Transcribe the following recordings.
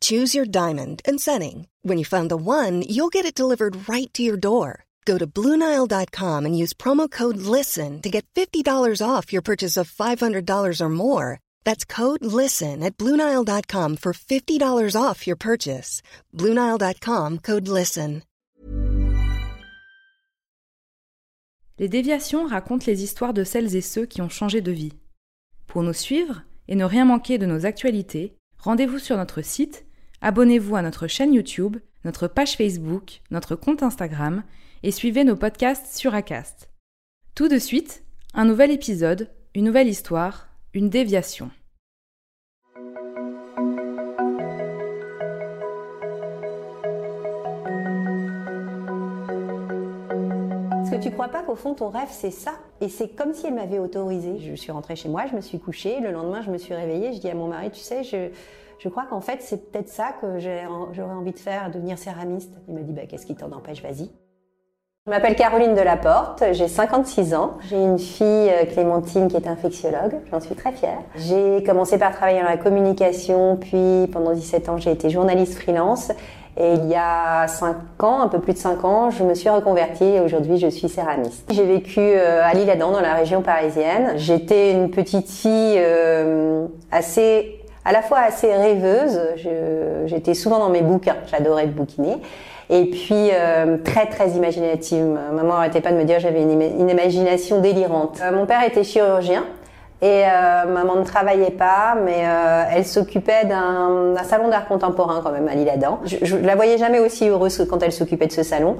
Choose your diamond and setting. When you find the one, you'll get it delivered right to your door. Go to Bluenile.com and use promo code LISTEN to get $50 off your purchase of $500 or more. That's code LISTEN at Bluenile.com for $50 off your purchase. Bluenile.com code LISTEN. Les déviations racontent les histoires de celles et ceux qui ont changé de vie. Pour nous suivre et ne rien manquer de nos actualités, rendez-vous sur notre site Abonnez-vous à notre chaîne YouTube, notre page Facebook, notre compte Instagram et suivez nos podcasts sur Acast. Tout de suite, un nouvel épisode, une nouvelle histoire, une déviation. Est-ce que tu crois pas qu'au fond ton rêve c'est ça? Et c'est comme si elle m'avait autorisé. Je suis rentrée chez moi, je me suis couchée, le lendemain je me suis réveillée, je dis à mon mari, tu sais, je, je crois qu'en fait c'est peut-être ça que j'aurais envie de faire, devenir céramiste. Il me dit, bah, qu'est-ce qui t'en empêche, vas-y. Je m'appelle Caroline Delaporte, j'ai 56 ans. J'ai une fille, euh, Clémentine, qui est infectiologue. J'en suis très fière. J'ai commencé par travailler dans la communication, puis pendant 17 ans, j'ai été journaliste freelance. Et il y a 5 ans, un peu plus de 5 ans, je me suis reconvertie et aujourd'hui, je suis céramiste. J'ai vécu euh, à l'Île-Adam, dans la région parisienne. J'étais une petite fille euh, assez à la fois assez rêveuse. J'étais souvent dans mes bouquins. J'adorais bouquiner. Et puis euh, très très imaginative. Maman n'arrêtait pas de me dire j'avais une, imagination délirante. Euh, mon père était chirurgien et euh, maman ne travaillait pas, mais elle s'occupait d'un salon d'art contemporain quand même à l'Île-Adam. Je, je la voyais jamais aussi heureuse quand elle s'occupait de ce salon.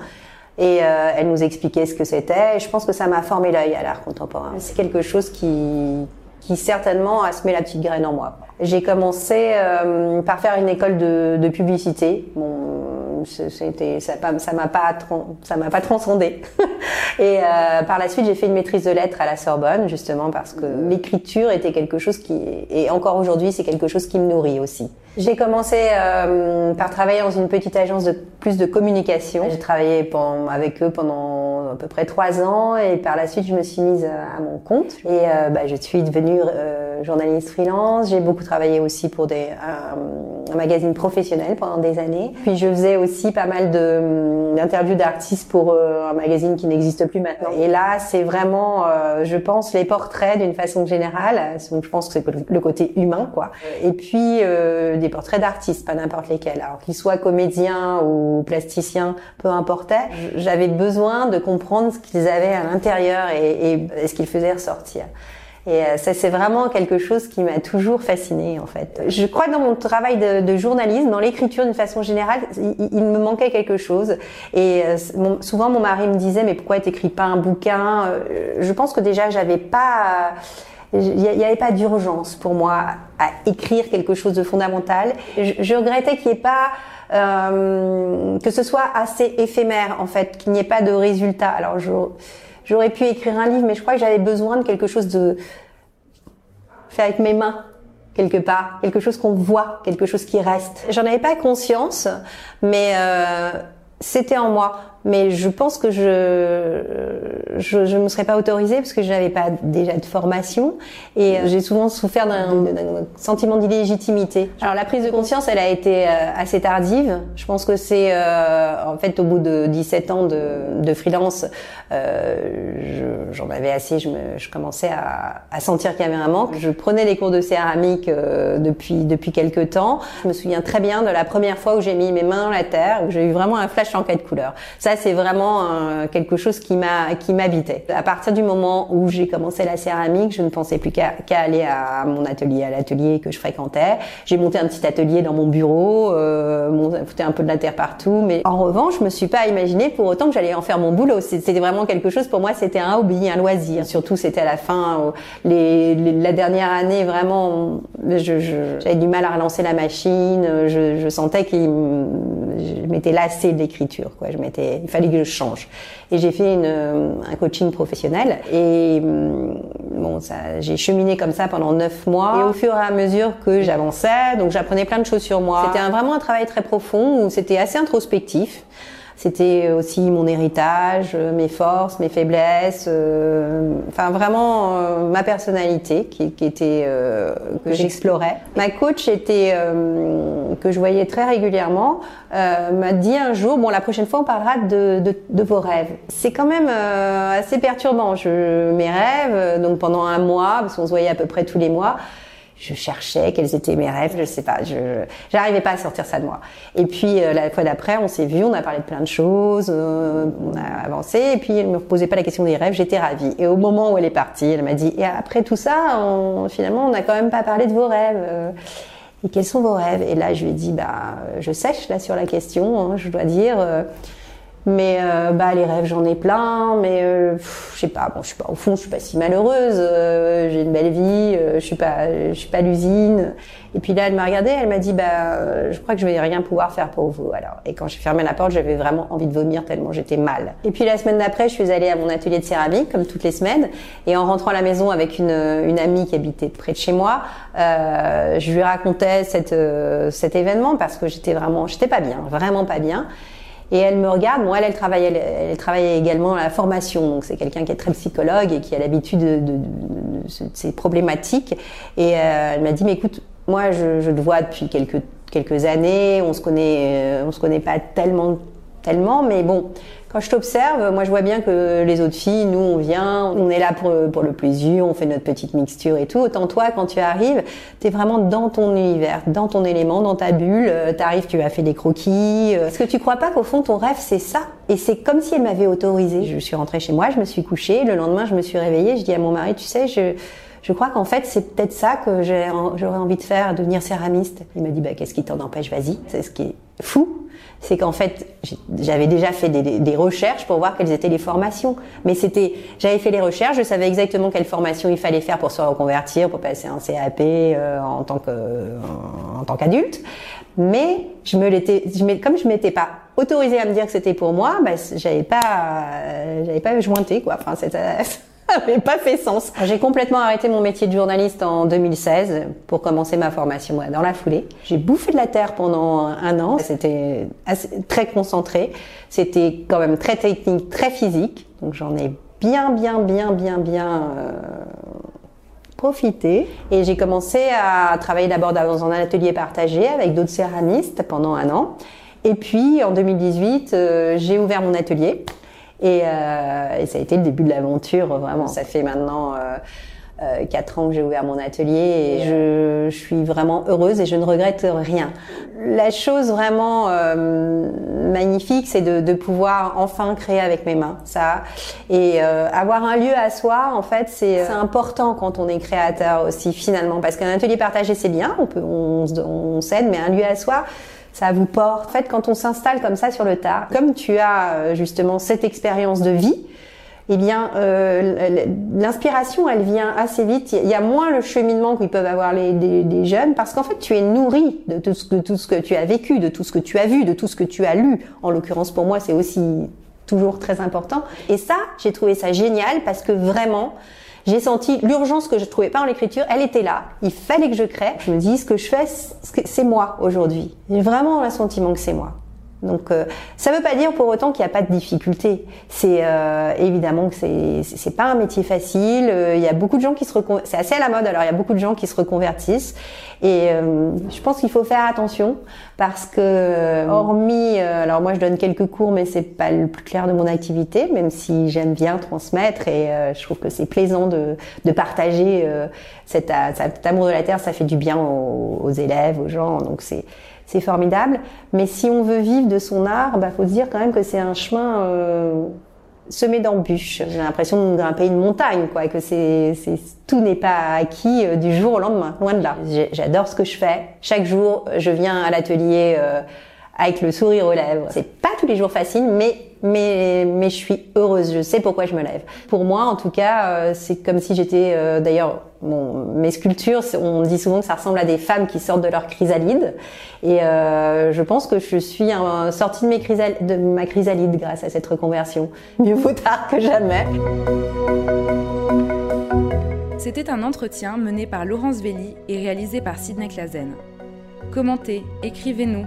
Et elle nous expliquait ce que c'était. Et je pense que ça m'a formé l'œil à l'art contemporain. C'est quelque chose qui, qui certainement a semé la petite graine en moi. J'ai commencé euh, par faire une école de, de publicité. Bon, c'était ça ça m'a pas ça m'a pas transcendé. et euh, par la suite, j'ai fait une maîtrise de lettres à la Sorbonne justement parce que l'écriture était quelque chose qui et encore aujourd'hui, c'est quelque chose qui me nourrit aussi. J'ai commencé euh, par travailler dans une petite agence de plus de communication. J'ai travaillé pendant, avec eux pendant à peu près trois ans et par la suite, je me suis mise à, mon compte et euh, bah, je suis devenue euh, journaliste freelance. J'ai beaucoup travaillé aussi pour des, un, magazine professionnel pendant des années. Puis je faisais aussi pas mal de d'interviews d'artistes pour euh, un magazine qui n'existe plus maintenant. Et là, c'est vraiment, euh, je pense, les portraits d'une façon générale. Donc je pense que c'est le côté humain, quoi. Et puis euh, des portraits d'artistes, pas n'importe lesquels. Alors qu'ils soient comédiens ou plasticiens, peu importe. J'avais besoin de comprendre ce qu'ils avaient à l'intérieur et ce qu'ils faisaient ressortir. Et ça, c'est vraiment quelque chose qui m'a toujours fascinée, en fait. Je crois que dans mon travail de, de journalisme, dans l'écriture d'une façon générale, il, il, me manquait quelque chose. Et mon, souvent, mon mari me disait, mais pourquoi t'écris pas un bouquin Je pense que déjà, j'avais pas il n'y avait pas d'urgence pour moi à écrire quelque chose de fondamental. Je, je regrettais qu'il n'y ait pas euh, que ce soit assez éphémère en fait, qu'il n'y ait pas de résultat. Alors je J'aurais pu écrire un livre, mais je crois que j'avais besoin de quelque chose de fait avec mes mains quelque part, quelque chose qu'on voit, quelque chose qui reste. J'en avais pas conscience, mais euh, c'était en moi mais je pense que je je, je me serais pas autorisée parce que je n'avais pas déjà de formation et euh, j'ai souvent souffert d'un sentiment d'illégitimité. Alors la prise de conscience, elle a été euh, assez tardive. Je pense que c'est euh, en fait au bout de 17 ans de, de freelance, euh, j'en avais assez. Je, me, je commençais à, à sentir qu'il y avait un manque. Je prenais des cours de céramique depuis depuis quelques temps. Je me souviens très bien de la première fois où j'ai mis mes mains dans la terre, où j'ai eu vraiment un flash en quatre couleurs. Ça c'est vraiment euh, quelque chose qui m'a qui m'habitait. À partir du moment où j'ai commencé la céramique, je ne pensais plus qu'à aller à mon atelier, à l'atelier que je fréquentais. J'ai monté un petit atelier dans mon bureau, euh, mon, foutais un peu de la terre partout, mais en revanche, je me suis pas imaginé pour autant que j'allais en faire mon boulot. C'était vraiment quelque chose pour moi, c'était un hobby, un loisir. Surtout, c'était à la fin, les, la dernière année, vraiment, j'avais du mal à relancer la machine. Je, sentais qu'il je m'étais lassée de l'écriture, quoi. Je m'étais, il fallait que je change. Et j'ai fait une, un coaching professionnel. Et hum, bon, ça, j'ai cheminé comme ça pendant neuf mois. Et au fur et à mesure que j'avançais, donc j'apprenais plein de choses sur moi. C'était vraiment un travail très profond où c'était assez introspectif. C'était aussi mon héritage, euh, mes forces, mes faiblesses, euh, enfin vraiment euh, ma personnalité qui, qui était que j'explorais. Ma coach était que je voyais très régulièrement m'a dit un jour bon la prochaine fois on parlera de, de, de vos rêves. C'est quand même assez perturbant. Je mes rêves donc pendant un mois parce qu'on se voyait à peu près tous les mois je cherchais quels étaient mes rêves, je sais pas, je j'arrivais pas à sortir ça de moi. Et puis euh, la fois d'après, on s'est vu, on a parlé de plein de choses, euh, on a avancé, et puis elle me posait pas la question des rêves, j'étais ravie. Et au moment où elle est partie, elle m'a dit et après tout ça, on, finalement, on n'a quand même pas parlé de vos rêves. Euh, et quels sont vos rêves? Et là, je lui ai dit bah je sèche là sur la question, hein, je dois dire. Mais euh, bah les rêves j'en ai plein, mais euh, je sais pas. Bon, je suis pas au fond, je suis pas si malheureuse. Euh, j'ai une belle vie, euh, je suis pas, je suis pas l'usine. Et puis là, elle m'a regardée, elle m'a dit bah je crois que je vais rien pouvoir faire pour vous. Alors et quand j'ai fermé la porte, j'avais vraiment envie de vomir tellement j'étais mal. Et puis la semaine d'après, je suis allée à mon atelier de céramique comme toutes les semaines. Et en rentrant à la maison avec une, une amie qui habitait près de chez moi, je lui racontais cette, cet événement parce que j'étais vraiment, j'étais pas bien, vraiment pas bien. Et elle me regarde. Bon, elle, elle travaille, elle, travaille également à la formation. Donc, c'est quelqu'un qui est très psychologue et qui a l'habitude de, de, de, de, ces problématiques. Et euh, elle m'a dit, mais écoute, moi, je, je te vois depuis quelques quelques années. On se connaît, euh, on se connaît pas tellement, mais bon. Quand je t'observe, moi je vois bien que les autres filles, nous on vient, on est là pour, pour le plaisir, on fait notre petite mixture et tout. Autant toi, quand tu arrives, t'es vraiment dans ton univers, dans ton élément, dans ta bulle. Euh, t'arrives, tu as fait des croquis. Euh. Est-ce que tu crois pas qu'au fond ton rêve c'est ça? Et c'est comme si elle m'avait autorisé. Je suis rentrée chez moi, je me suis couchée. Le lendemain, je me suis réveillée. Je dis à mon mari, tu sais, je je crois qu'en fait, c'est peut-être ça que j'aurais envie de faire, devenir céramiste. Il m'a dit, bah, qu'est-ce qui t'en empêche? Vas-y. C'est ce qui est fou c'est qu'en fait, j'avais déjà fait des, des, recherches pour voir quelles étaient les formations. Mais c'était, j'avais fait les recherches, je savais exactement quelle formation il fallait faire pour se reconvertir, pour passer un CAP euh, en tant que, en, en tant qu'adulte. Mais je me l'étais, comme je m'étais pas autorisée à me dire que c'était pour moi, bah, j'avais pas, euh, j'avais pas jointé quoi. Enfin, n'avait pas fait sens. J'ai complètement arrêté mon métier de journaliste en 2016 pour commencer ma formation dans la foulée. J'ai bouffé de la terre pendant un an. C'était très concentré. C'était quand même très technique, très physique. Donc j'en ai bien, bien, bien, bien, bien euh, profité. Et j'ai commencé à travailler d'abord dans un atelier partagé avec d'autres céramistes pendant un an. Et puis en 2018, euh, j'ai ouvert mon atelier et, euh, et, ça a été le début de l'aventure, vraiment. Ça fait maintenant euh, euh, quatre ans que j'ai ouvert mon atelier et je, je, suis vraiment heureuse et je ne regrette rien. La chose vraiment euh, magnifique, c'est de, de, pouvoir enfin créer avec mes mains ça et euh, avoir un lieu à soi. En fait, c'est important quand on est créateur aussi finalement, parce qu'un atelier partagé c'est bien, on peut on, on s'aide, mais un lieu à soi ça vous porte. En fait, quand on s'installe comme ça sur le tard, comme tu as euh, justement cette expérience de vie, eh bien, euh, l'inspiration, elle vient assez vite. Il y a moins le cheminement qu'ils peuvent avoir les, des, jeunes, parce qu'en fait, tu es nourri de tout, ce que, tout ce que tu as vécu, de tout ce que tu as vu, de tout ce que tu as lu. En l'occurrence, pour moi, c'est aussi toujours très important. Et ça, j'ai trouvé ça génial parce que vraiment, j'ai senti l'urgence que je trouvais pas en l'écriture, elle était là. Il fallait que je crée. Je me dis, ce que je fais, c'est moi aujourd'hui. J'ai vraiment le sentiment que c'est moi. Donc euh, ça ne veut pas dire pour autant qu'il n'y a pas de difficultés. C'est euh, évidemment que c'est c'est pas un métier facile. Euh, il y a beaucoup de gens qui se c'est assez à la mode. Alors il y a beaucoup de gens qui se reconvertissent et euh, je pense qu'il faut faire attention parce que hormis alors moi je donne quelques cours mais c'est pas le plus clair de mon activité même si j'aime bien transmettre et je trouve que c'est plaisant de de partager cet, cet, amour de la terre. Ça fait du bien aux, aux élèves, aux gens. Donc c'est c'est formidable. Mais si on veut vivre de son art, bah faut se dire quand même que c'est un chemin euh, semé d'embûches. J'ai l'impression de grimper une montagne, quoi, que c'est, c'est tout n'est pas acquis euh, du jour au lendemain, loin de là. J'adore ce que je fais. Chaque jour, je viens à l'atelier. Euh, avec le sourire aux lèvres. C'est pas tous les jours facile, mais mais je suis heureuse. Je sais pourquoi je me lève. Pour moi, en tout cas, euh, c'est comme si j'étais. Euh, d'ailleurs, mes sculptures, on dit souvent que ça ressemble à des femmes qui sortent de leur chrysalide, et euh, je pense que je suis sortie de ma chrysalide grâce à cette reconversion. Mieux vaut tard que jamais. C'était un entretien mené par Laurence Velli et réalisé par Sidney Clazen. Commentez, écrivez-nous,